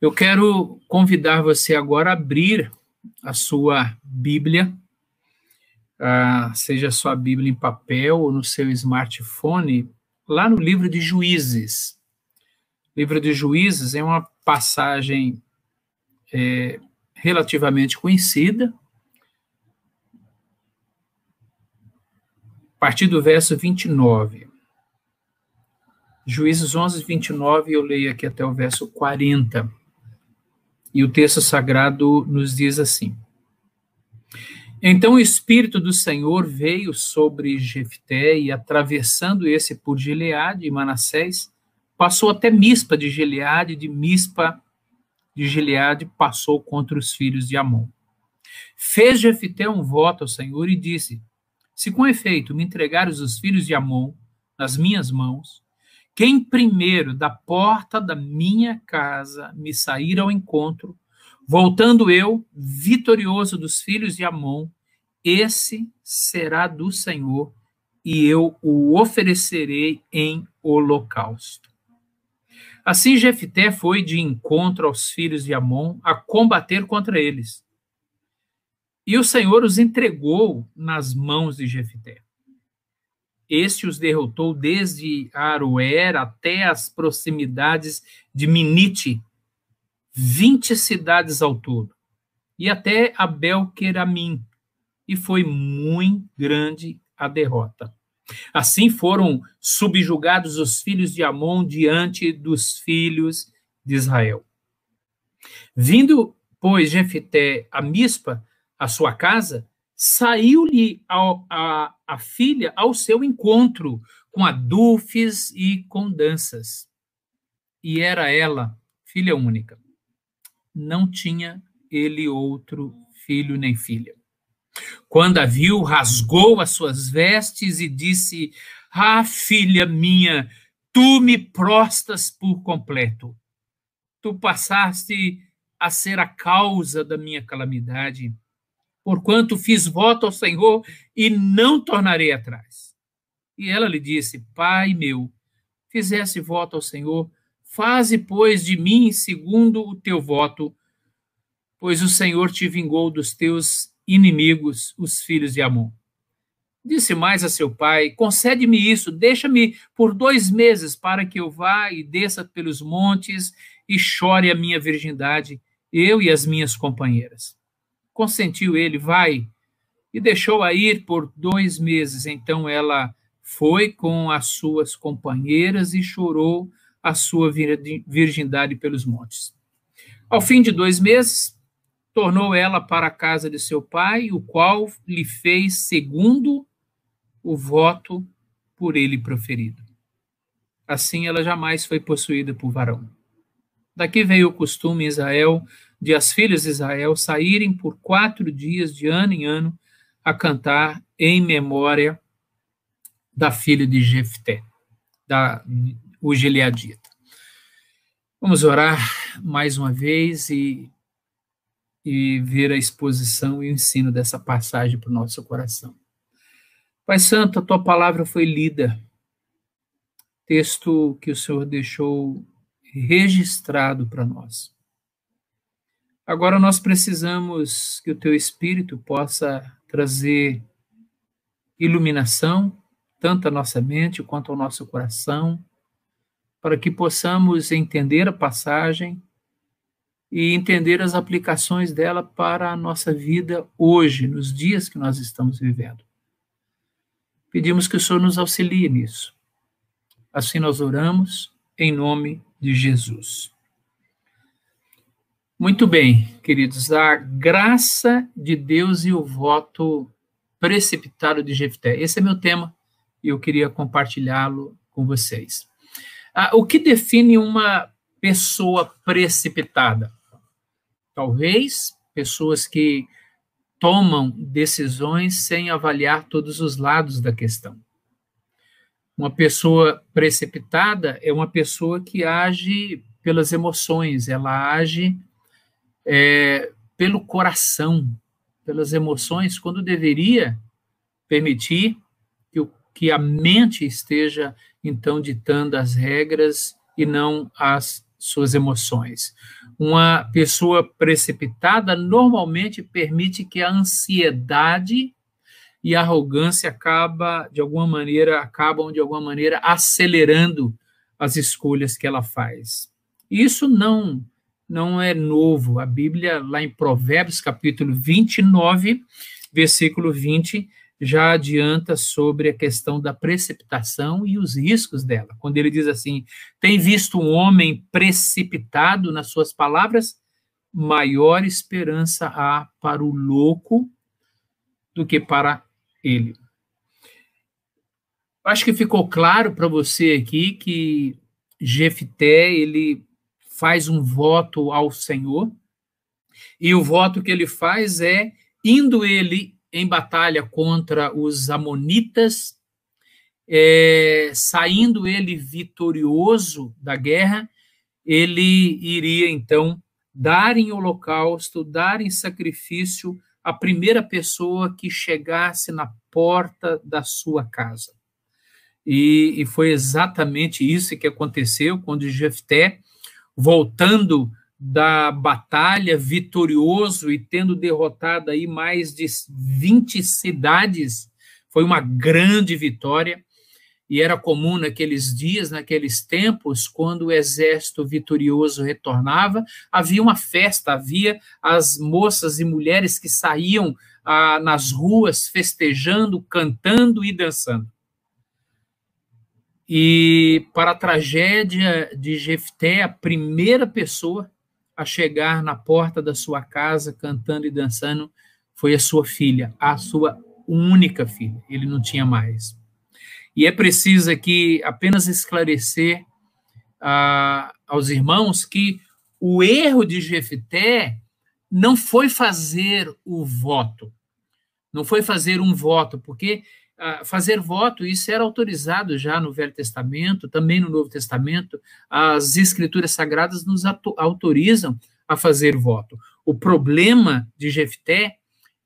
Eu quero convidar você agora a abrir a sua Bíblia, uh, seja a sua Bíblia em papel ou no seu smartphone, lá no livro de Juízes. O livro de Juízes é uma passagem é, relativamente conhecida. A partir do verso 29. Juízes 11, 29, eu leio aqui até o verso 40. E o texto sagrado nos diz assim: Então o Espírito do Senhor veio sobre Jefté e, atravessando esse por Gileade e Manassés, passou até Mispa de Gileade, de Mispa de Gileade passou contra os filhos de Amon. Fez Jefté um voto ao Senhor e disse: Se com efeito me entregares os filhos de Amon nas minhas mãos, quem primeiro da porta da minha casa me sair ao encontro, voltando eu, vitorioso dos filhos de Amon, esse será do Senhor, e eu o oferecerei em holocausto. Assim Jefté foi de encontro aos filhos de Amon a combater contra eles. E o Senhor os entregou nas mãos de Jefté. Este os derrotou desde Aroer até as proximidades de Minite, vinte cidades ao todo, e até Abel-Queramim, e foi muito grande a derrota. Assim foram subjugados os filhos de Amon diante dos filhos de Israel. Vindo, pois, Jefité a Mispa, a sua casa, saiu-lhe a, a, a, filha ao seu encontro, com adufes e com danças. E era ela, filha única. Não tinha ele outro filho nem filha. Quando a viu, rasgou as suas vestes e disse: Ah, filha minha, tu me prostas por completo. Tu passaste a ser a causa da minha calamidade porquanto fiz voto ao Senhor e não tornarei atrás. E ela lhe disse: Pai meu, fizesse voto ao Senhor, faze, pois, de mim segundo o teu voto, pois o Senhor te vingou dos teus inimigos, os filhos de Amon. Disse mais a seu pai: Concede-me isso, deixa-me por dois meses para que eu vá e desça pelos montes e chore a minha virgindade, eu e as minhas companheiras. Consentiu ele, vai, e deixou-a ir por dois meses. Então ela foi com as suas companheiras e chorou a sua virgindade pelos montes. Ao fim de dois meses, tornou ela para a casa de seu pai, o qual lhe fez segundo o voto por ele proferido. Assim ela jamais foi possuída por varão. Daqui veio o costume em Israel de as filhas de Israel saírem por quatro dias, de ano em ano, a cantar em memória da filha de Jefté, da o Gileadita. Vamos orar mais uma vez e, e ver a exposição e o ensino dessa passagem para o nosso coração. Pai Santo, a tua palavra foi lida, texto que o Senhor deixou registrado para nós. Agora nós precisamos que o teu espírito possa trazer iluminação, tanto à nossa mente quanto ao nosso coração, para que possamos entender a passagem e entender as aplicações dela para a nossa vida hoje, nos dias que nós estamos vivendo. Pedimos que o Senhor nos auxilie nisso. Assim nós oramos, em nome de Jesus. Muito bem, queridos, a graça de Deus e o voto precipitado de Jefté. Esse é meu tema e eu queria compartilhá-lo com vocês. Ah, o que define uma pessoa precipitada? Talvez pessoas que tomam decisões sem avaliar todos os lados da questão. Uma pessoa precipitada é uma pessoa que age pelas emoções, ela age é, pelo coração, pelas emoções, quando deveria permitir que, o, que a mente esteja, então, ditando as regras e não as suas emoções. uma pessoa precipitada normalmente permite que a ansiedade e a arrogância acaba de alguma maneira acabam de alguma maneira acelerando as escolhas que ela faz. Isso não não é novo. A Bíblia lá em Provérbios capítulo 29, versículo 20, já adianta sobre a questão da precipitação e os riscos dela. Quando ele diz assim: "Tem visto um homem precipitado nas suas palavras, maior esperança há para o louco do que para ele. Acho que ficou claro para você aqui que Jefté ele faz um voto ao Senhor e o voto que ele faz é indo ele em batalha contra os amonitas, é, saindo ele vitorioso da guerra, ele iria então dar em holocausto, dar em sacrifício a primeira pessoa que chegasse na porta da sua casa. E, e foi exatamente isso que aconteceu quando Jefté, voltando da batalha vitorioso e tendo derrotado aí mais de 20 cidades, foi uma grande vitória e era comum naqueles dias, naqueles tempos, quando o exército vitorioso retornava, havia uma festa, havia as moças e mulheres que saíam ah, nas ruas festejando, cantando e dançando. E para a tragédia de Jefté, a primeira pessoa a chegar na porta da sua casa cantando e dançando foi a sua filha, a sua única filha. Ele não tinha mais. E é preciso aqui apenas esclarecer ah, aos irmãos que o erro de Jefté não foi fazer o voto, não foi fazer um voto, porque fazer voto, isso era autorizado já no Velho Testamento, também no Novo Testamento, as escrituras sagradas nos autorizam a fazer voto. O problema de Jefté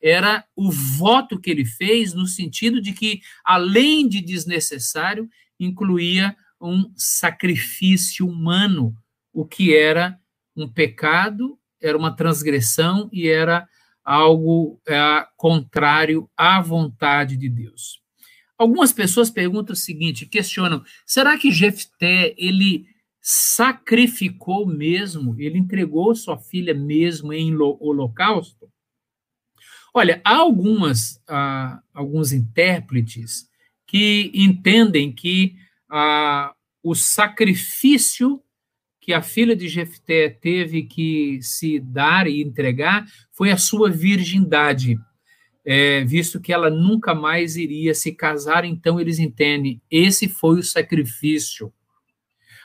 era o voto que ele fez, no sentido de que, além de desnecessário, incluía um sacrifício humano, o que era um pecado, era uma transgressão e era algo é, contrário à vontade de Deus. Algumas pessoas perguntam o seguinte, questionam: será que Jefté ele sacrificou mesmo? Ele entregou sua filha mesmo em holocausto? Olha, há algumas, ah, alguns intérpretes que entendem que ah, o sacrifício que a filha de Jefté teve que se dar e entregar foi a sua virgindade, é, visto que ela nunca mais iria se casar, então eles entendem, esse foi o sacrifício.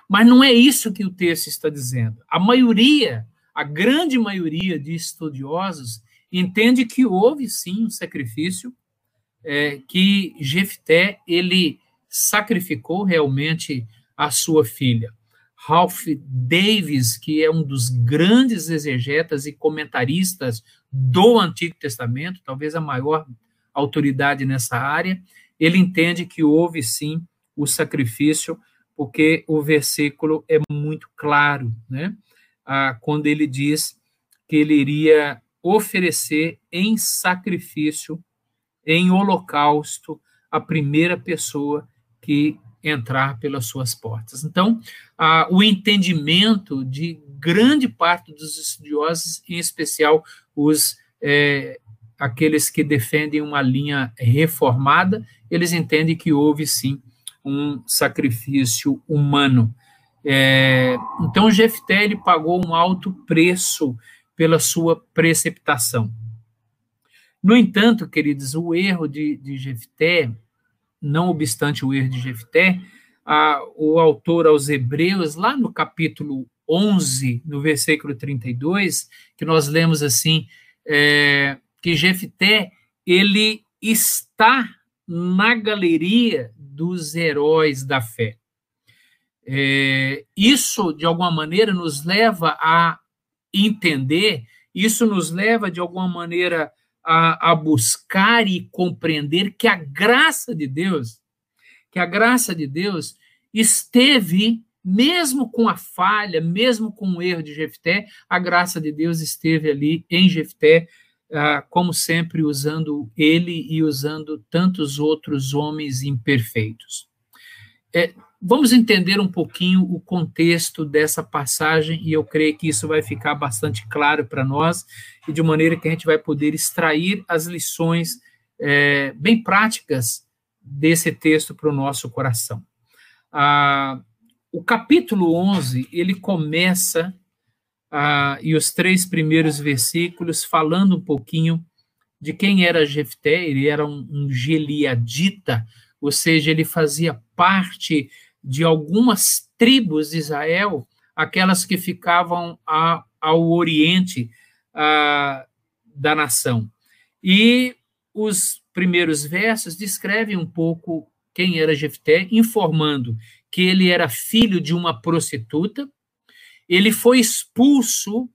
Mas não é isso que o texto está dizendo. A maioria, a grande maioria de estudiosos entende que houve sim um sacrifício, é, que Jefté ele sacrificou realmente a sua filha. Ralph Davis, que é um dos grandes exegetas e comentaristas do Antigo Testamento, talvez a maior autoridade nessa área, ele entende que houve sim o sacrifício, porque o versículo é muito claro, né? Ah, quando ele diz que ele iria oferecer em sacrifício, em holocausto, a primeira pessoa que entrar pelas suas portas. Então, ah, o entendimento de grande parte dos estudiosos, em especial os é, aqueles que defendem uma linha reformada, eles entendem que houve sim um sacrifício humano. É, então, Jefté ele pagou um alto preço pela sua preceptação. No entanto, queridos, o erro de, de Jefté, não obstante o erro de Jefté, a, o autor aos Hebreus, lá no capítulo 11, no versículo 32, que nós lemos assim, é, que Jefté, ele está na galeria dos heróis da fé. É, isso, de alguma maneira, nos leva a entender, isso nos leva, de alguma maneira, a, a buscar e compreender que a graça de Deus, que a graça de Deus esteve mesmo com a falha, mesmo com o erro de Jefté, a graça de Deus esteve ali em Jefté, ah, como sempre, usando ele e usando tantos outros homens imperfeitos. É, vamos entender um pouquinho o contexto dessa passagem e eu creio que isso vai ficar bastante claro para nós e de maneira que a gente vai poder extrair as lições é, bem práticas desse texto para o nosso coração. Ah, o capítulo 11, ele começa, ah, e os três primeiros versículos, falando um pouquinho de quem era Jefté, ele era um, um geliadita, ou seja, ele fazia parte de algumas tribos de Israel, aquelas que ficavam a, ao oriente a, da nação. E os primeiros versos descrevem um pouco quem era Jefté, informando que ele era filho de uma prostituta, ele foi expulso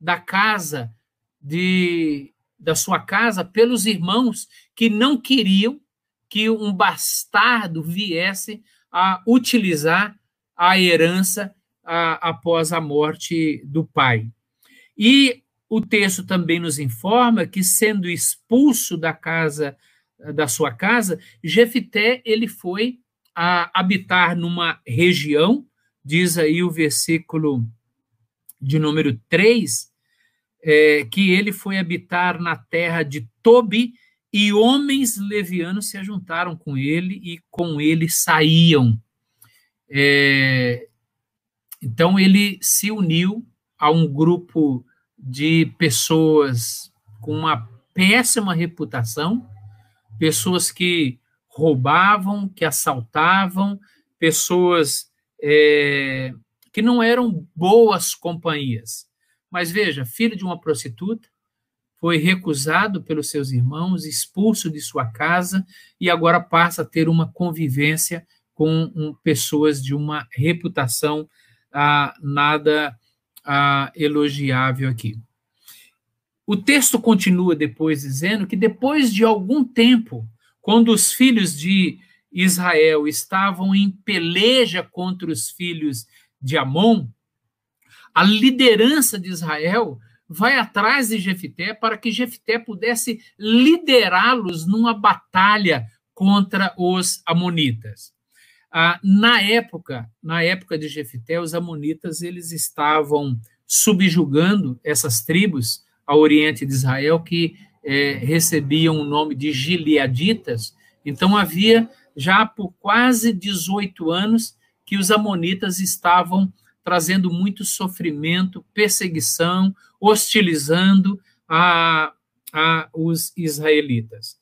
da casa de da sua casa pelos irmãos que não queriam que um bastardo viesse a utilizar a herança a, após a morte do pai. E o texto também nos informa que, sendo expulso da casa da sua casa, Jefité ele foi a habitar numa região, diz aí o versículo de número 3, é, que ele foi habitar na terra de Tobi, e homens levianos se ajuntaram com ele e com ele saíam. É, então ele se uniu a um grupo de pessoas com uma péssima reputação, pessoas que roubavam, que assaltavam, pessoas é, que não eram boas companhias. Mas veja, filho de uma prostituta, foi recusado pelos seus irmãos, expulso de sua casa e agora passa a ter uma convivência com um, pessoas de uma reputação ah, nada ah, elogiável aqui. O texto continua depois dizendo que depois de algum tempo, quando os filhos de Israel estavam em peleja contra os filhos de Amon, a liderança de Israel vai atrás de Jefité para que Jefité pudesse liderá-los numa batalha contra os amonitas. Ah, na época, na época de Jefité, os amonitas eles estavam subjugando essas tribos ao oriente de Israel que é, recebiam o nome de gileaditas. Então havia já por quase 18 anos que os amonitas estavam trazendo muito sofrimento, perseguição, hostilizando a, a os israelitas.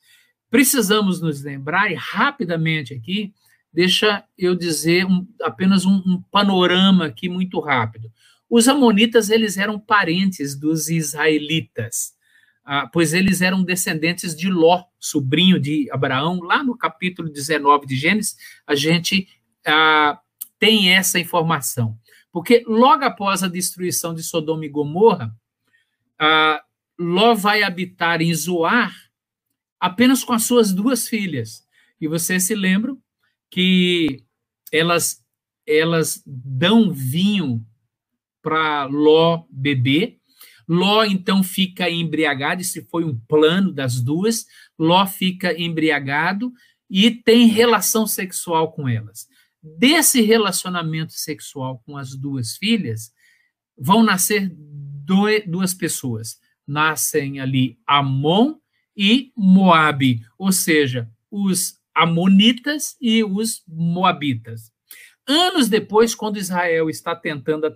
Precisamos nos lembrar, e rapidamente aqui, deixa eu dizer um, apenas um, um panorama aqui muito rápido. Os amonitas, eles eram parentes dos israelitas, ah, pois eles eram descendentes de Ló, sobrinho de Abraão. Lá no capítulo 19 de Gênesis, a gente ah, tem essa informação. Porque logo após a destruição de Sodoma e Gomorra, ah, Ló vai habitar em Zoar apenas com as suas duas filhas. E vocês se lembram que elas, elas dão vinho para Ló beber. Ló então fica embriagado, esse foi um plano das duas. Ló fica embriagado e tem relação sexual com elas. Desse relacionamento sexual com as duas filhas, vão nascer duas pessoas. Nascem ali Amon e Moabe, ou seja, os amonitas e os moabitas. Anos depois, quando Israel está tentando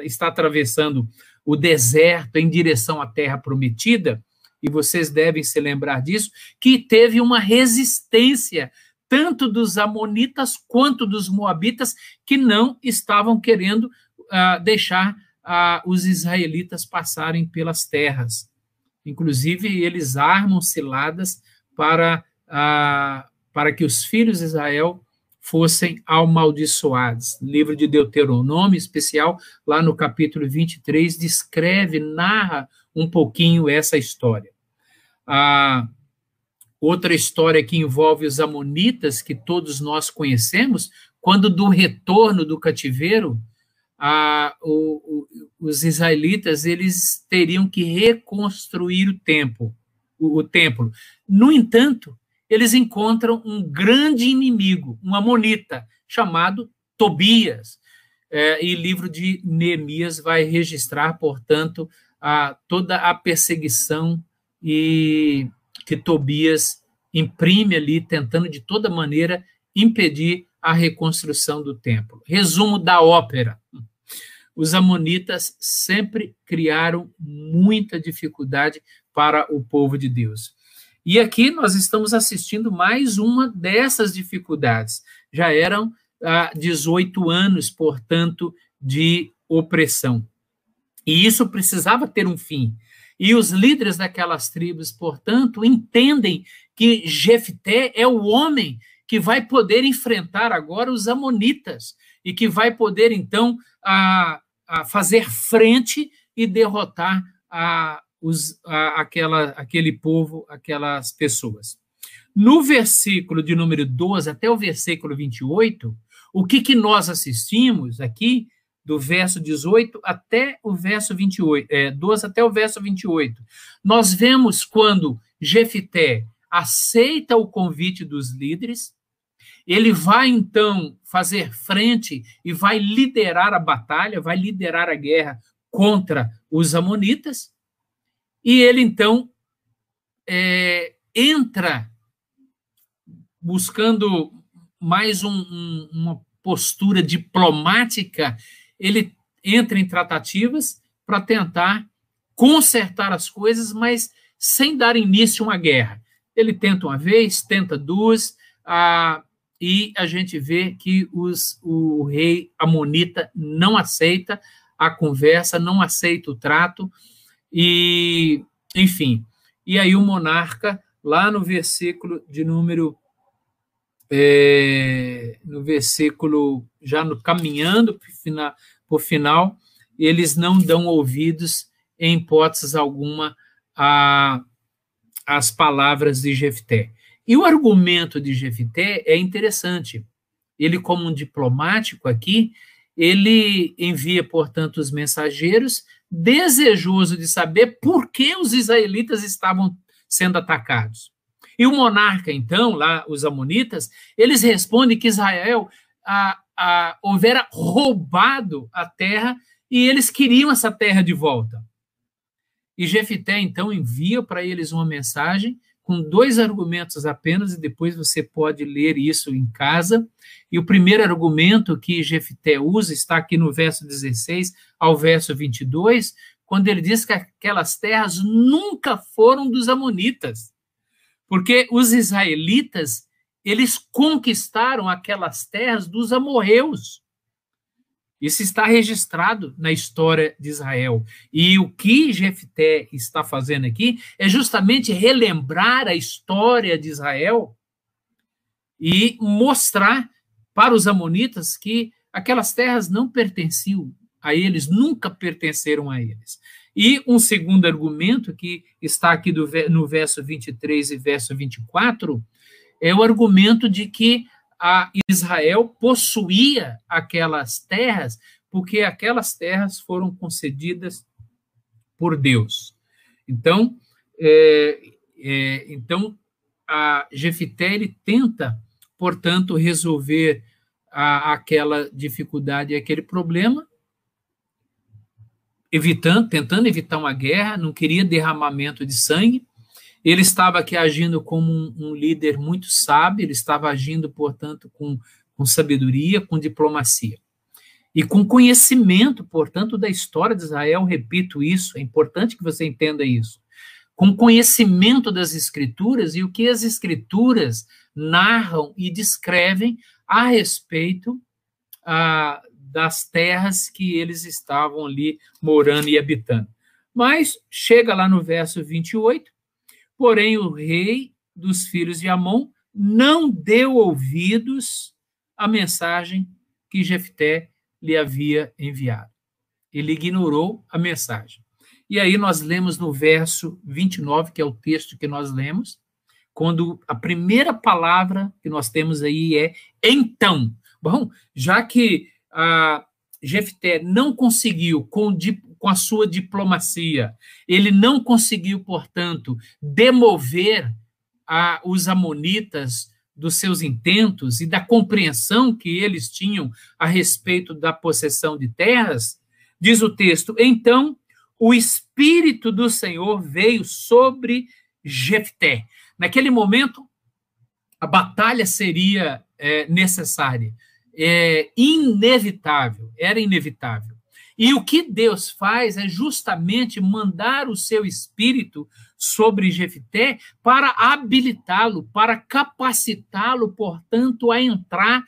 está atravessando o deserto em direção à terra prometida, e vocês devem se lembrar disso, que teve uma resistência tanto dos amonitas quanto dos moabitas que não estavam querendo uh, deixar uh, os israelitas passarem pelas terras. Inclusive, eles armam ciladas para, uh, para que os filhos de Israel fossem amaldiçoados. livro de Deuteronômio, especial, lá no capítulo 23, descreve, narra um pouquinho essa história. Ah, Outra história que envolve os amonitas, que todos nós conhecemos, quando do retorno do cativeiro, a, o, o, os israelitas eles teriam que reconstruir o templo, o, o templo. No entanto, eles encontram um grande inimigo, um amonita, chamado Tobias. É, e livro de Neemias vai registrar, portanto, a, toda a perseguição e que Tobias imprime ali, tentando de toda maneira impedir a reconstrução do templo. Resumo da ópera. Os amonitas sempre criaram muita dificuldade para o povo de Deus. E aqui nós estamos assistindo mais uma dessas dificuldades. Já eram ah, 18 anos, portanto, de opressão. E isso precisava ter um fim. E os líderes daquelas tribos, portanto, entendem que Jefté é o homem que vai poder enfrentar agora os amonitas e que vai poder, então, a, a fazer frente e derrotar a, os, aquela, aquele povo, aquelas pessoas. No versículo de número 12 até o versículo 28, o que, que nós assistimos aqui, do verso 18 até o verso 28, é, 12 até o verso 28, nós vemos quando Jefité aceita o convite dos líderes, ele vai então fazer frente e vai liderar a batalha, vai liderar a guerra contra os Amonitas, e ele então é, entra buscando mais um, um, uma postura diplomática, ele entra em tratativas para tentar consertar as coisas, mas sem dar início a uma guerra. Ele tenta uma vez, tenta duas, ah, e a gente vê que os, o rei Amonita não aceita a conversa, não aceita o trato, e, enfim. E aí o monarca, lá no versículo de número. É, no versículo, já no, caminhando para o final, eles não dão ouvidos, em hipótese alguma, a, as palavras de Jefté. E o argumento de Jefité é interessante. Ele, como um diplomático aqui, ele envia, portanto, os mensageiros, desejoso de saber por que os israelitas estavam sendo atacados. E o monarca, então, lá, os amonitas, eles respondem que Israel a, a, houvera roubado a terra e eles queriam essa terra de volta. E Jefité, então, envia para eles uma mensagem com dois argumentos apenas, e depois você pode ler isso em casa. E o primeiro argumento que Jefté usa está aqui no verso 16 ao verso 22, quando ele diz que aquelas terras nunca foram dos amonitas, porque os israelitas eles conquistaram aquelas terras dos amorreus. Isso está registrado na história de Israel. E o que Jefté está fazendo aqui é justamente relembrar a história de Israel e mostrar para os amonitas que aquelas terras não pertenciam a eles, nunca pertenceram a eles. E um segundo argumento que está aqui do, no verso 23 e verso 24 é o argumento de que a Israel possuía aquelas terras, porque aquelas terras foram concedidas por Deus. Então, é, é, então a Jefité tenta, portanto, resolver a, aquela dificuldade, aquele problema, evitando, tentando evitar uma guerra, não queria derramamento de sangue, ele estava aqui agindo como um, um líder muito sábio, ele estava agindo, portanto, com, com sabedoria, com diplomacia. E com conhecimento, portanto, da história de Israel, repito isso, é importante que você entenda isso. Com conhecimento das Escrituras e o que as Escrituras narram e descrevem a respeito ah, das terras que eles estavam ali morando e habitando. Mas chega lá no verso 28, Porém, o rei dos filhos de Amon não deu ouvidos à mensagem que Jefté lhe havia enviado. Ele ignorou a mensagem. E aí nós lemos no verso 29, que é o texto que nós lemos, quando a primeira palavra que nós temos aí é então. Bom, já que a Jefté não conseguiu, com a sua diplomacia, ele não conseguiu, portanto, demover a, os amonitas dos seus intentos e da compreensão que eles tinham a respeito da possessão de terras, diz o texto: então o espírito do Senhor veio sobre Jefté. Naquele momento, a batalha seria é, necessária, é, inevitável, era inevitável. E o que Deus faz é justamente mandar o seu espírito sobre Jefté para habilitá-lo, para capacitá-lo, portanto, a entrar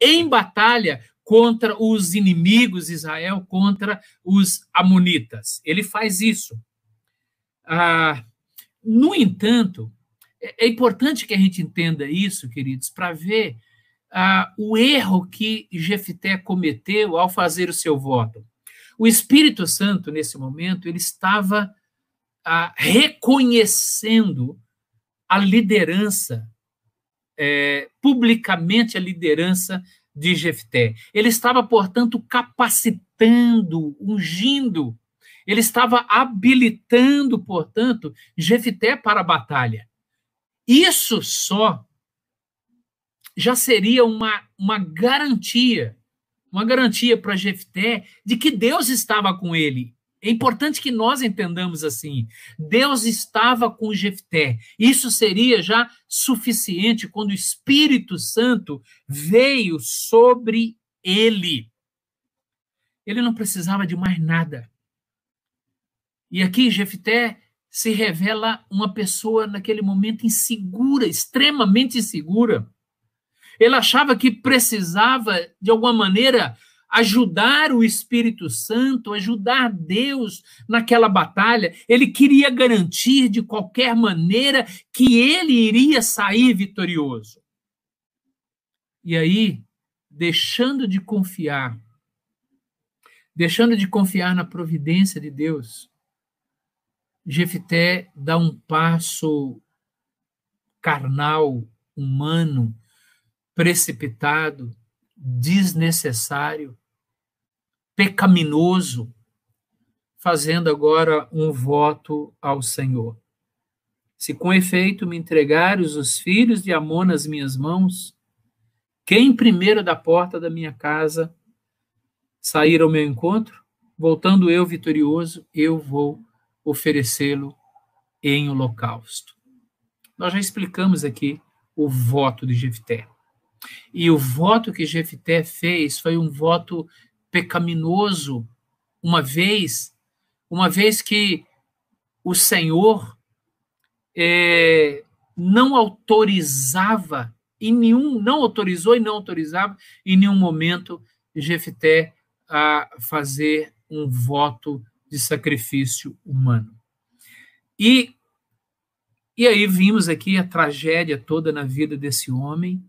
em batalha contra os inimigos de Israel, contra os amonitas. Ele faz isso. Ah, no entanto, é, é importante que a gente entenda isso, queridos, para ver ah, o erro que Jefté cometeu ao fazer o seu voto. O Espírito Santo, nesse momento, ele estava ah, reconhecendo a liderança, é, publicamente a liderança de Jefté. Ele estava, portanto, capacitando, ungindo, ele estava habilitando, portanto, Jefté para a batalha. Isso só já seria uma, uma garantia, uma garantia para Jefté de que Deus estava com ele. É importante que nós entendamos assim. Deus estava com Jefté. Isso seria já suficiente quando o Espírito Santo veio sobre ele. Ele não precisava de mais nada. E aqui Jefté se revela uma pessoa naquele momento insegura, extremamente insegura. Ele achava que precisava, de alguma maneira, ajudar o Espírito Santo, ajudar Deus naquela batalha. Ele queria garantir, de qualquer maneira, que ele iria sair vitorioso. E aí, deixando de confiar, deixando de confiar na providência de Deus, Jefté dá um passo carnal, humano, precipitado, desnecessário, pecaminoso, fazendo agora um voto ao Senhor. Se com efeito me entregares os filhos de Amon nas minhas mãos, quem primeiro da porta da minha casa sair ao meu encontro, voltando eu vitorioso, eu vou oferecê-lo em holocausto. Nós já explicamos aqui o voto de Jefté. E o voto que Jefté fez foi um voto pecaminoso, uma vez, uma vez que o Senhor é, não autorizava em nenhum, não autorizou e não autorizava em nenhum momento Jefté a fazer um voto de sacrifício humano. E, e aí vimos aqui a tragédia toda na vida desse homem,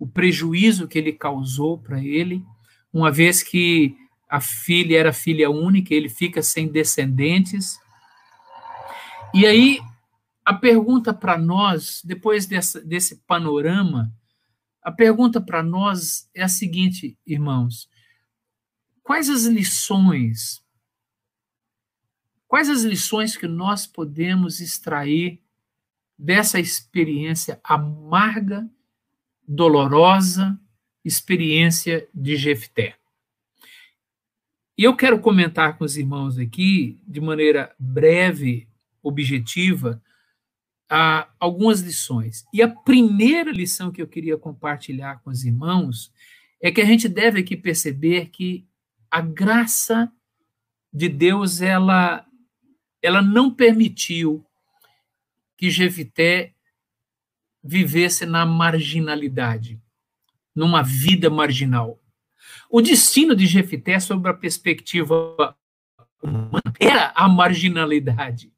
o prejuízo que ele causou para ele, uma vez que a filha era filha única, ele fica sem descendentes. E aí a pergunta para nós, depois dessa, desse panorama, a pergunta para nós é a seguinte, irmãos: quais as lições Quais as lições que nós podemos extrair dessa experiência amarga, dolorosa, experiência de Jefté? E eu quero comentar com os irmãos aqui, de maneira breve, objetiva, algumas lições. E a primeira lição que eu queria compartilhar com os irmãos é que a gente deve aqui perceber que a graça de Deus ela ela não permitiu que Jefité vivesse na marginalidade, numa vida marginal. O destino de Jefité, sob a perspectiva humana, era a marginalidade.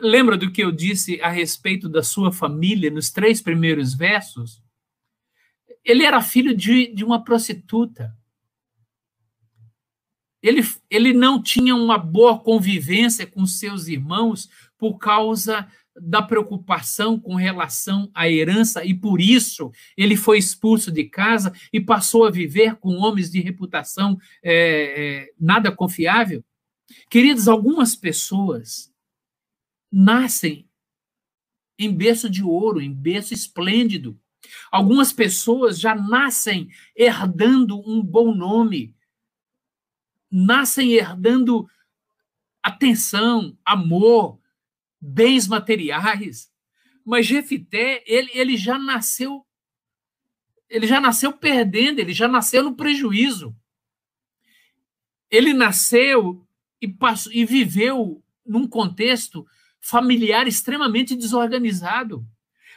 Lembra do que eu disse a respeito da sua família nos três primeiros versos? Ele era filho de, de uma prostituta ele, ele não tinha uma boa convivência com seus irmãos por causa da preocupação com relação à herança e por isso ele foi expulso de casa e passou a viver com homens de reputação é, é, nada confiável? Queridos, algumas pessoas nascem em berço de ouro, em berço esplêndido. Algumas pessoas já nascem herdando um bom nome, nascem herdando atenção, amor, bens materiais. Mas Jefité, ele, ele já nasceu ele já nasceu perdendo, ele já nasceu no prejuízo. Ele nasceu e, passou, e viveu num contexto familiar extremamente desorganizado,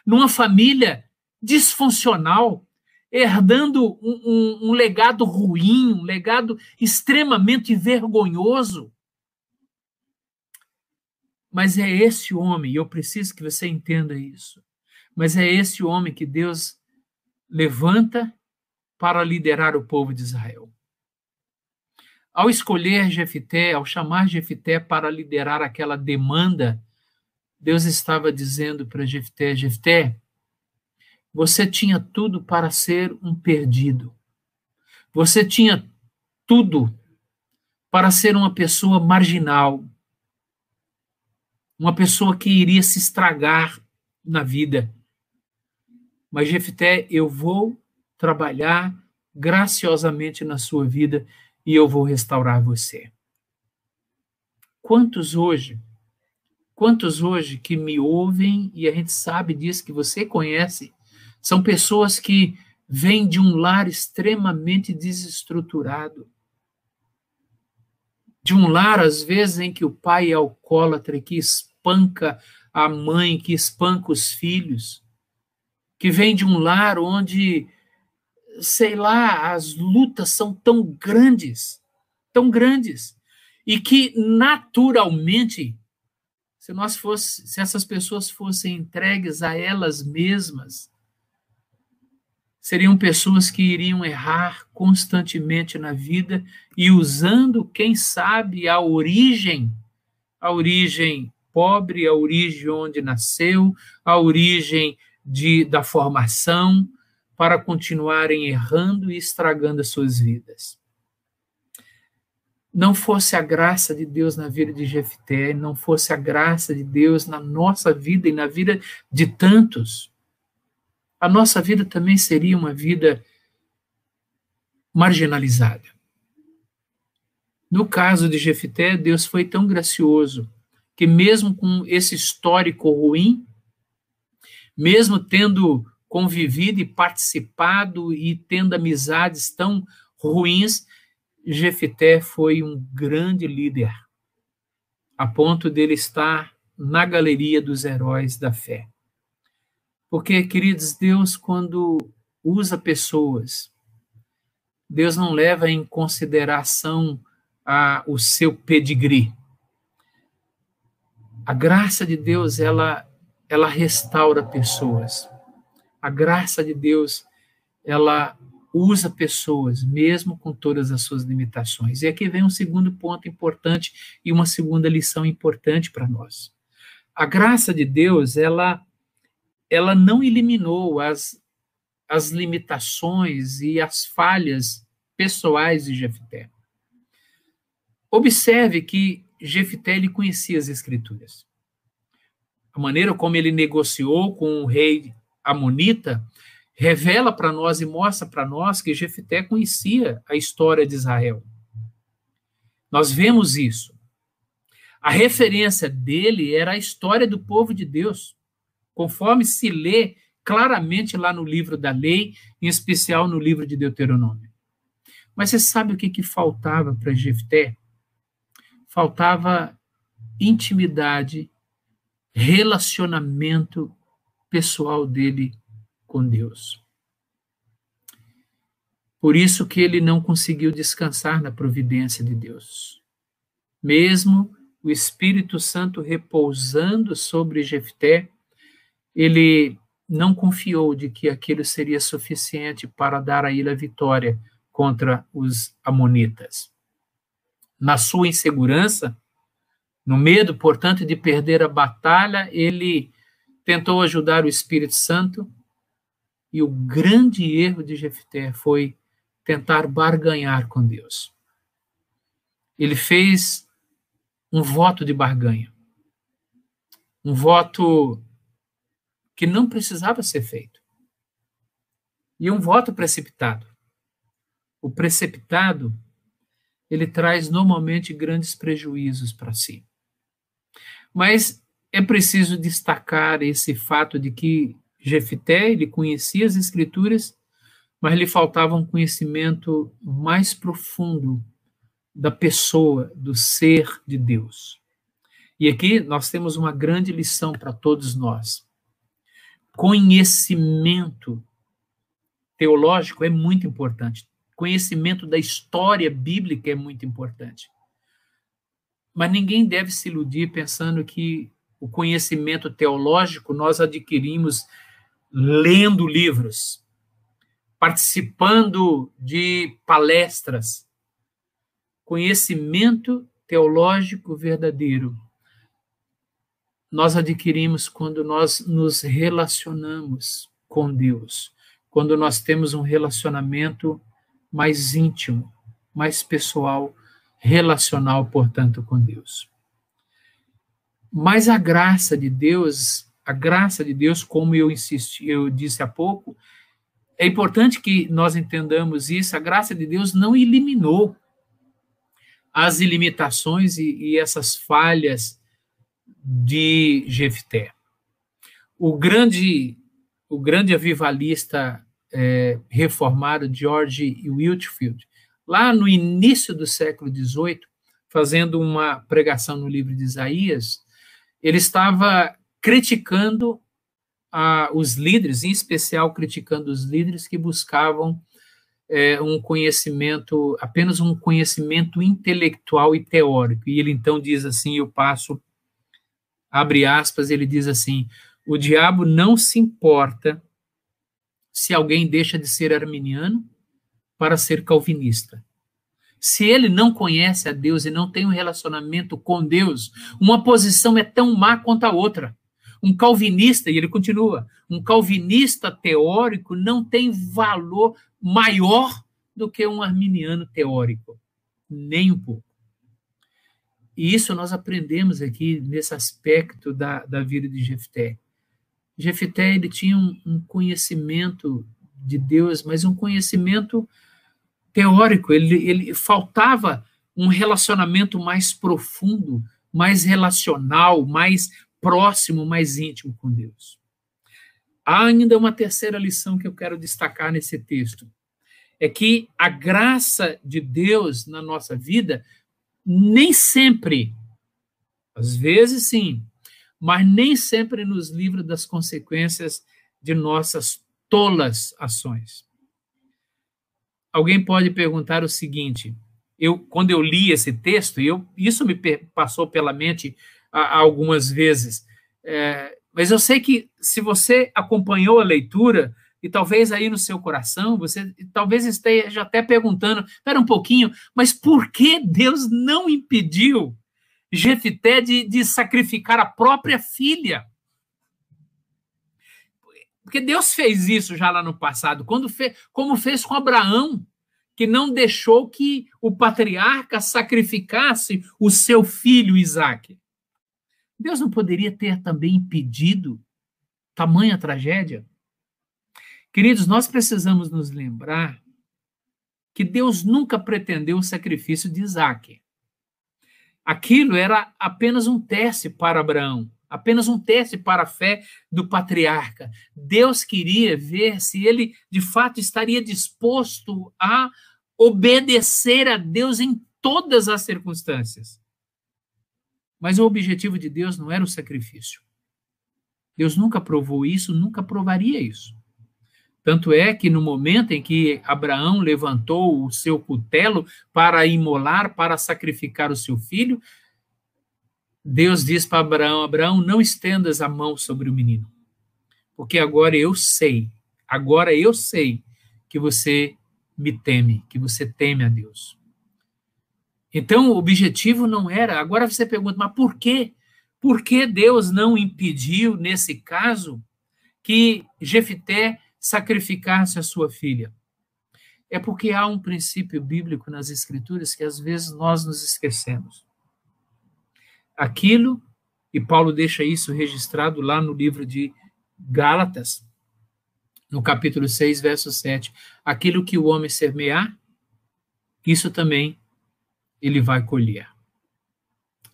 numa família disfuncional, herdando um, um, um legado ruim, um legado extremamente vergonhoso. Mas é esse homem, e eu preciso que você entenda isso, mas é esse homem que Deus levanta para liderar o povo de Israel. Ao escolher Jefité, ao chamar Jefité para liderar aquela demanda, Deus estava dizendo para Jefté, Jefté, você tinha tudo para ser um perdido. Você tinha tudo para ser uma pessoa marginal, uma pessoa que iria se estragar na vida. Mas, Jefté, eu vou trabalhar graciosamente na sua vida e eu vou restaurar você. Quantos hoje, quantos hoje que me ouvem e a gente sabe disso, que você conhece, são pessoas que vêm de um lar extremamente desestruturado, de um lar, às vezes, em que o pai é alcoólatra, que espanca a mãe, que espanca os filhos, que vem de um lar onde, sei lá, as lutas são tão grandes, tão grandes, e que naturalmente, se nós fosse, se essas pessoas fossem entregues a elas mesmas, seriam pessoas que iriam errar constantemente na vida e usando, quem sabe, a origem, a origem pobre, a origem onde nasceu, a origem de, da formação, para continuarem errando e estragando as suas vidas. Não fosse a graça de Deus na vida de Jefté, não fosse a graça de Deus na nossa vida e na vida de tantos, a nossa vida também seria uma vida marginalizada. No caso de Jefité, Deus foi tão gracioso que, mesmo com esse histórico ruim, mesmo tendo convivido e participado e tendo amizades tão ruins, Jefité foi um grande líder, a ponto dele estar na galeria dos heróis da fé. Porque, queridos, Deus, quando usa pessoas, Deus não leva em consideração a, o seu pedigree. A graça de Deus, ela, ela restaura pessoas. A graça de Deus, ela usa pessoas, mesmo com todas as suas limitações. E aqui vem um segundo ponto importante e uma segunda lição importante para nós. A graça de Deus, ela, ela não eliminou as, as limitações e as falhas pessoais de Jefté. Observe que Jefté ele conhecia as escrituras. A maneira como ele negociou com o rei Amonita revela para nós e mostra para nós que Jefté conhecia a história de Israel. Nós vemos isso. A referência dele era a história do povo de Deus, conforme se lê claramente lá no livro da lei, em especial no livro de Deuteronômio. Mas você sabe o que, que faltava para Jefté? Faltava intimidade, relacionamento pessoal dele com Deus. Por isso que ele não conseguiu descansar na providência de Deus. Mesmo o Espírito Santo repousando sobre Jefté, ele não confiou de que aquilo seria suficiente para dar a ele a vitória contra os amonitas. Na sua insegurança, No medo, portanto, de perder a batalha, ele tentou ajudar o Espírito Santo e o grande erro de Jefté foi tentar barganhar com Deus. Ele fez um voto de barganha. Um voto que não precisava ser feito. E um voto precipitado. O precipitado, ele traz normalmente grandes prejuízos para si. Mas é preciso destacar esse fato de que Jefité, ele conhecia as escrituras, mas lhe faltava um conhecimento mais profundo da pessoa, do ser de Deus. E aqui nós temos uma grande lição para todos nós. Conhecimento teológico é muito importante. Conhecimento da história bíblica é muito importante. Mas ninguém deve se iludir pensando que o conhecimento teológico nós adquirimos lendo livros, participando de palestras. Conhecimento teológico verdadeiro nós adquirimos quando nós nos relacionamos com Deus, quando nós temos um relacionamento mais íntimo, mais pessoal, relacional, portanto, com Deus. Mas a graça de Deus, a graça de Deus, como eu insisti, eu disse há pouco, é importante que nós entendamos isso. A graça de Deus não eliminou as ilimitações e, e essas falhas de Jefté. O grande, o grande avivalista é, reformado George Whitfield, lá no início do século XVIII, fazendo uma pregação no livro de Isaías, ele estava criticando ah, os líderes, em especial criticando os líderes que buscavam é, um conhecimento, apenas um conhecimento intelectual e teórico. E ele então diz assim: eu passo, abre aspas, ele diz assim: o diabo não se importa se alguém deixa de ser arminiano para ser calvinista. Se ele não conhece a Deus e não tem um relacionamento com Deus, uma posição é tão má quanto a outra. Um calvinista, e ele continua, um calvinista teórico não tem valor maior do que um arminiano teórico, nem um pouco. E isso nós aprendemos aqui nesse aspecto da, da vida de Jefté. Jefté ele tinha um, um conhecimento de Deus, mas um conhecimento teórico, ele, ele faltava um relacionamento mais profundo, mais relacional, mais próximo, mais íntimo com Deus. Há ainda uma terceira lição que eu quero destacar nesse texto. É que a graça de Deus na nossa vida nem sempre, às vezes sim, mas nem sempre nos livra das consequências de nossas tolas ações. Alguém pode perguntar o seguinte: eu, quando eu li esse texto, eu, isso me passou pela mente algumas vezes, é, mas eu sei que se você acompanhou a leitura, e talvez aí no seu coração, você talvez esteja até perguntando: espera um pouquinho, mas por que Deus não impediu Jefité de, de sacrificar a própria filha? Porque Deus fez isso já lá no passado, quando fez, como fez com Abraão, que não deixou que o patriarca sacrificasse o seu filho Isaac. Deus não poderia ter também impedido tamanha tragédia? Queridos, nós precisamos nos lembrar que Deus nunca pretendeu o sacrifício de Isaac. Aquilo era apenas um teste para Abraão apenas um teste para a fé do patriarca. Deus queria ver se ele de fato estaria disposto a obedecer a Deus em todas as circunstâncias. Mas o objetivo de Deus não era o sacrifício. Deus nunca provou isso, nunca provaria isso. Tanto é que no momento em que Abraão levantou o seu cutelo para imolar, para sacrificar o seu filho, Deus diz para Abraão: Abraão, não estendas a mão sobre o menino, porque agora eu sei, agora eu sei que você me teme, que você teme a Deus. Então, o objetivo não era. Agora você pergunta, mas por quê? Por que Deus não impediu, nesse caso, que Jefité sacrificasse a sua filha? É porque há um princípio bíblico nas Escrituras que às vezes nós nos esquecemos. Aquilo, e Paulo deixa isso registrado lá no livro de Gálatas, no capítulo 6, verso 7. Aquilo que o homem semear, isso também ele vai colher.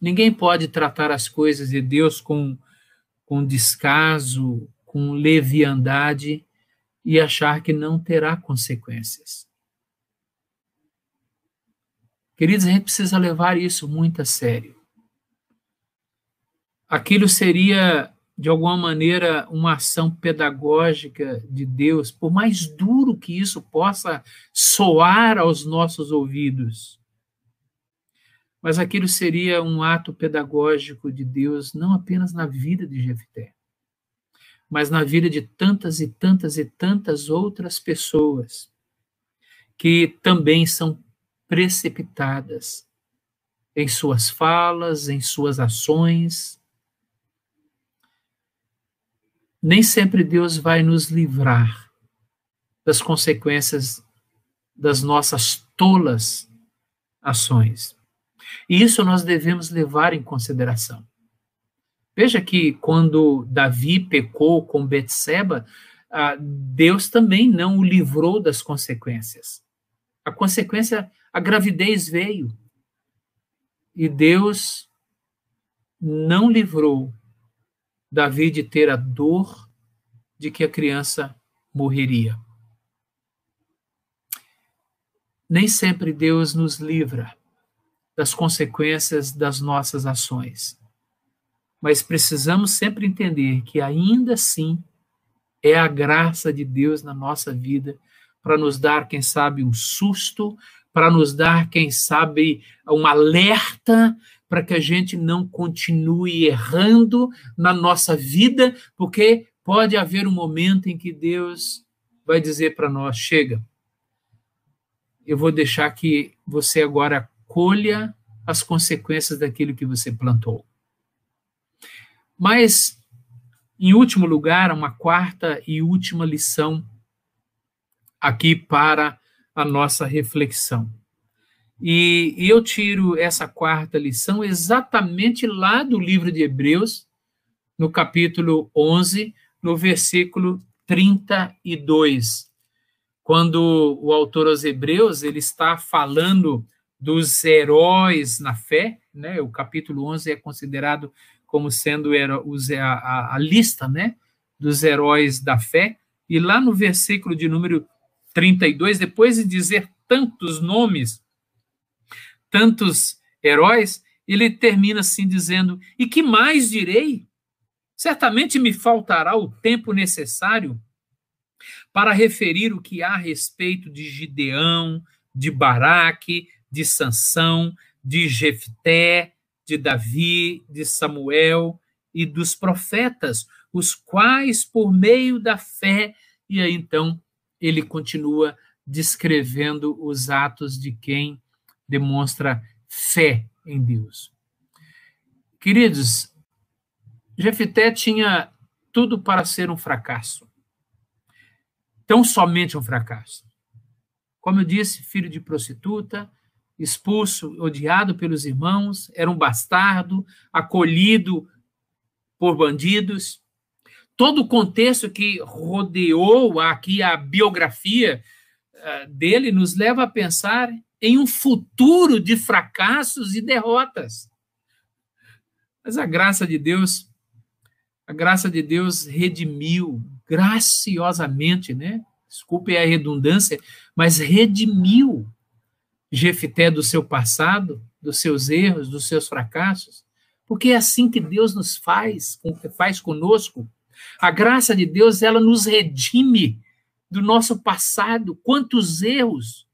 Ninguém pode tratar as coisas de Deus com, com descaso, com leviandade e achar que não terá consequências. Queridos, a gente precisa levar isso muito a sério. Aquilo seria, de alguma maneira, uma ação pedagógica de Deus, por mais duro que isso possa soar aos nossos ouvidos. Mas aquilo seria um ato pedagógico de Deus, não apenas na vida de Jefté, mas na vida de tantas e tantas e tantas outras pessoas que também são precipitadas em suas falas, em suas ações. Nem sempre Deus vai nos livrar das consequências das nossas tolas ações. E isso nós devemos levar em consideração. Veja que quando Davi pecou com Betseba, ah, Deus também não o livrou das consequências. A consequência, a gravidez veio. E Deus não livrou Davi de ter a dor de que a criança morreria. Nem sempre Deus nos livra das consequências das nossas ações. Mas precisamos sempre entender que ainda assim é a graça de Deus na nossa vida para nos dar, quem sabe, um susto, para nos dar, quem sabe, um alerta para que a gente não continue errando na nossa vida, porque pode haver um momento em que Deus vai dizer para nós: chega, eu vou deixar que você agora colha as consequências daquilo que você plantou. Mas, em último lugar, uma quarta e última lição aqui para a nossa reflexão. E, eu tiro essa quarta lição exatamente lá do livro de Hebreus, no capítulo 11, no versículo 32, quando o autor aos Hebreus ele está falando dos heróis na fé, né? O capítulo 11 é considerado como sendo a, a, a lista, né, dos heróis da fé. E lá no versículo de número 32, depois de dizer tantos nomes, tantos heróis, ele termina assim dizendo: E que mais direi? Certamente me faltará o tempo necessário para referir o que há a respeito de Gideão, de Baraque, de Sansão, de Jefté, de Davi, de Samuel e dos profetas, os quais por meio da fé e aí então ele continua descrevendo os atos de quem demonstra fé em Deus. Queridos, Jefté tinha tudo para ser um fracasso. Tão somente um fracasso. Como eu disse, filho de prostituta, expulso, odiado pelos irmãos, era um bastardo, acolhido por bandidos. Todo o contexto que rodeou aqui a biografia uh, dele nos leva a pensar em um futuro de fracassos e derrotas. Mas a graça de Deus, a graça de Deus redimiu graciosamente, né? Desculpe a redundância, mas redimiu Jefité do seu passado, dos seus erros, dos seus fracassos, porque é assim que Deus nos faz, faz conosco. A graça de Deus, ela nos redime do nosso passado. Quantos erros,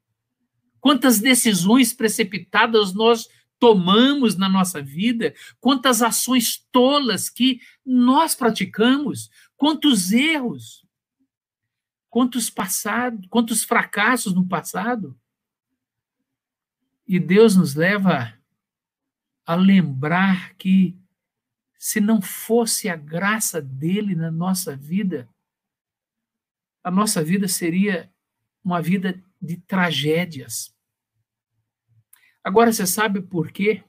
quantas decisões precipitadas nós tomamos na nossa vida, quantas ações tolas que nós praticamos, quantos erros, quantos passados, quantos fracassos no passado. E Deus nos leva a lembrar que se não fosse a graça dele na nossa vida, a nossa vida seria uma vida de tragédias. Agora você sabe por quê?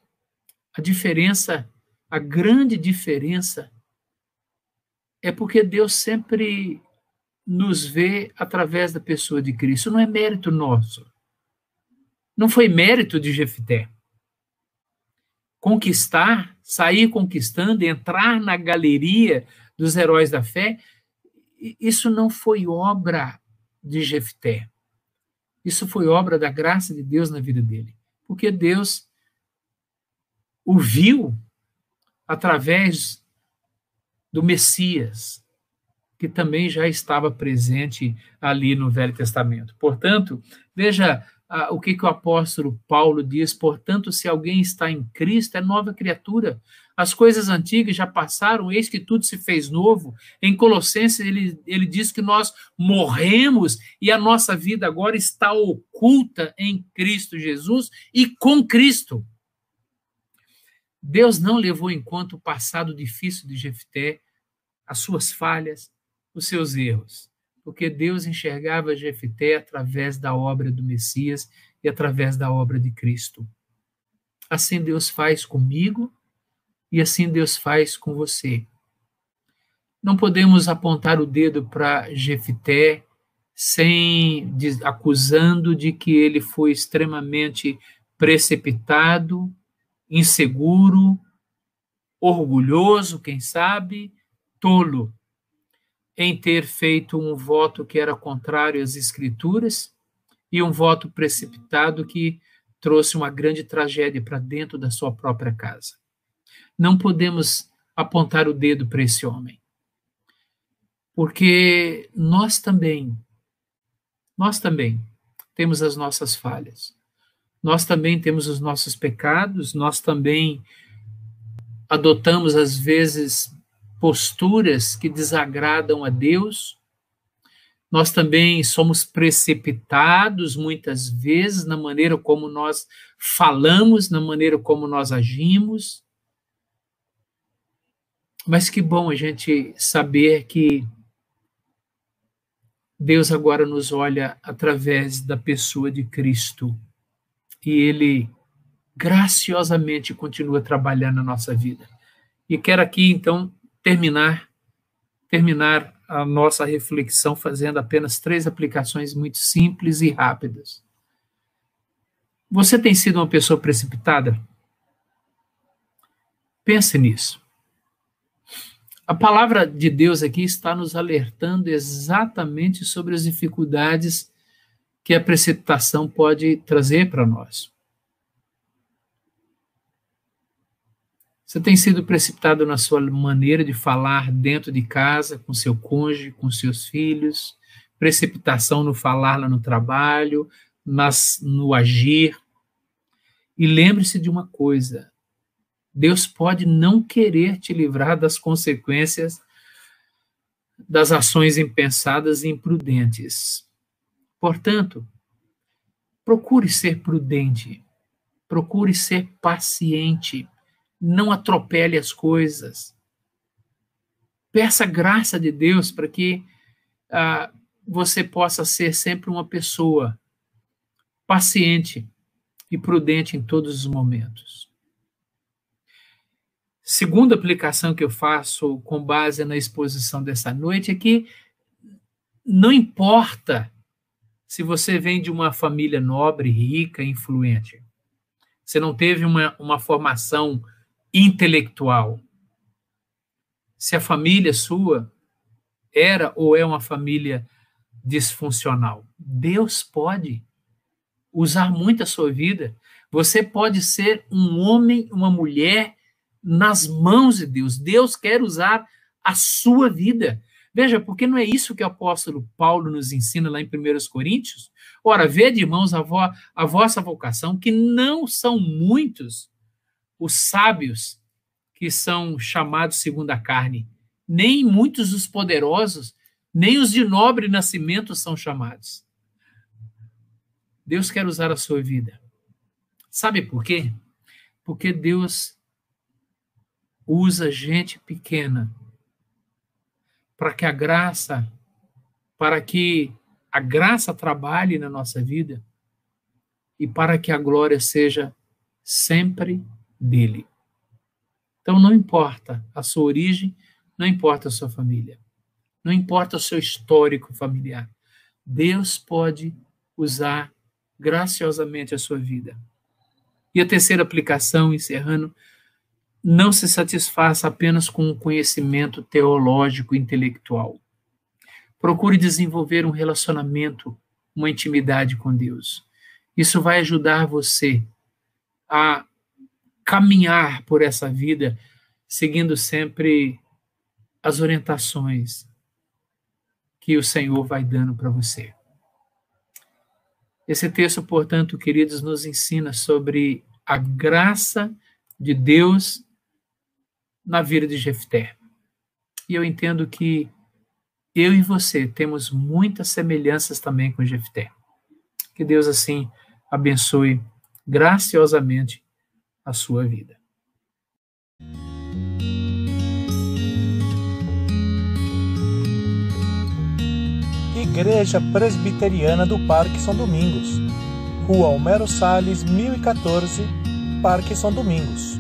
A diferença, a grande diferença é porque Deus sempre nos vê através da pessoa de Cristo. Não é mérito nosso. Não foi mérito de Jefté. Conquistar, sair conquistando, entrar na galeria dos heróis da fé, isso não foi obra de Jefté. Isso foi obra da graça de Deus na vida dele. Porque Deus o viu através do Messias, que também já estava presente ali no Velho Testamento. Portanto, veja ah, o que, que o apóstolo Paulo diz: portanto, se alguém está em Cristo, é nova criatura. As coisas antigas já passaram, eis que tudo se fez novo. Em Colossenses, ele, ele diz que nós morremos e a nossa vida agora está oculta em Cristo Jesus e com Cristo. Deus não levou em conta o passado difícil de Jefté, as suas falhas, os seus erros, porque Deus enxergava Jefté através da obra do Messias e através da obra de Cristo. Assim Deus faz comigo e assim Deus faz com você. Não podemos apontar o dedo para Jefté sem acusando de que ele foi extremamente precipitado, inseguro, orgulhoso, quem sabe, tolo em ter feito um voto que era contrário às Escrituras e um voto precipitado que trouxe uma grande tragédia para dentro da sua própria casa. Não podemos apontar o dedo para esse homem, porque nós também, nós também temos as nossas falhas, nós também temos os nossos pecados, nós também adotamos às vezes posturas que desagradam a Deus. Nós também somos precipitados muitas vezes na maneira como nós falamos, na maneira como nós agimos. Mas que bom a gente saber que Deus agora nos olha através da pessoa de Cristo e Ele graciosamente continua trabalhando na nossa vida. E quero aqui, então, terminar terminar a nossa reflexão fazendo apenas três aplicações muito simples e rápidas. Você tem sido uma pessoa precipitada? Pense nisso. A palavra de Deus aqui está nos alertando exatamente sobre as dificuldades que a precipitação pode trazer para nós. Você tem sido precipitado na sua maneira de falar dentro de casa, com seu cônjuge, com seus filhos, precipitação no falar lá no trabalho, nas, no agir. E lembre-se de uma coisa: Deus pode não querer te livrar das consequências das ações impensadas e imprudentes. Portanto, procure ser prudente, procure ser paciente não atropele as coisas. Peça graça de Deus para que ah, você possa ser sempre uma pessoa paciente e prudente em todos os momentos. Segunda aplicação que eu faço com base na exposição dessa noite é que não importa se você vem de uma família nobre, rica, influente. Você não teve uma, uma formação intelectual. Se a família sua era ou é uma família disfuncional, Deus pode usar muito a sua vida. Você pode ser um homem, uma mulher nas mãos de Deus. Deus quer usar a sua vida. Veja, porque não é isso que o apóstolo Paulo nos ensina lá em 1 Coríntios? Ora, vede, irmãos, a, vo a vossa vocação, que não são muitos os sábios que são chamados segundo a carne, nem muitos dos poderosos, nem os de nobre nascimento são chamados. Deus quer usar a sua vida. Sabe por quê? Porque Deus usa gente pequena para que a graça, para que a graça trabalhe na nossa vida e para que a glória seja sempre dele. Então não importa a sua origem, não importa a sua família, não importa o seu histórico familiar. Deus pode usar graciosamente a sua vida. E a terceira aplicação, encerrando, não se satisfaça apenas com o conhecimento teológico e intelectual. Procure desenvolver um relacionamento, uma intimidade com Deus. Isso vai ajudar você a caminhar por essa vida seguindo sempre as orientações que o Senhor vai dando para você. Esse texto, portanto, queridos, nos ensina sobre a graça de Deus na vida de Jefté. E eu entendo que eu e você temos muitas semelhanças também com Jefté. Que Deus assim abençoe graciosamente a sua vida. Igreja Presbiteriana do Parque São Domingos, Rua Homero Salles, 1014, Parque São Domingos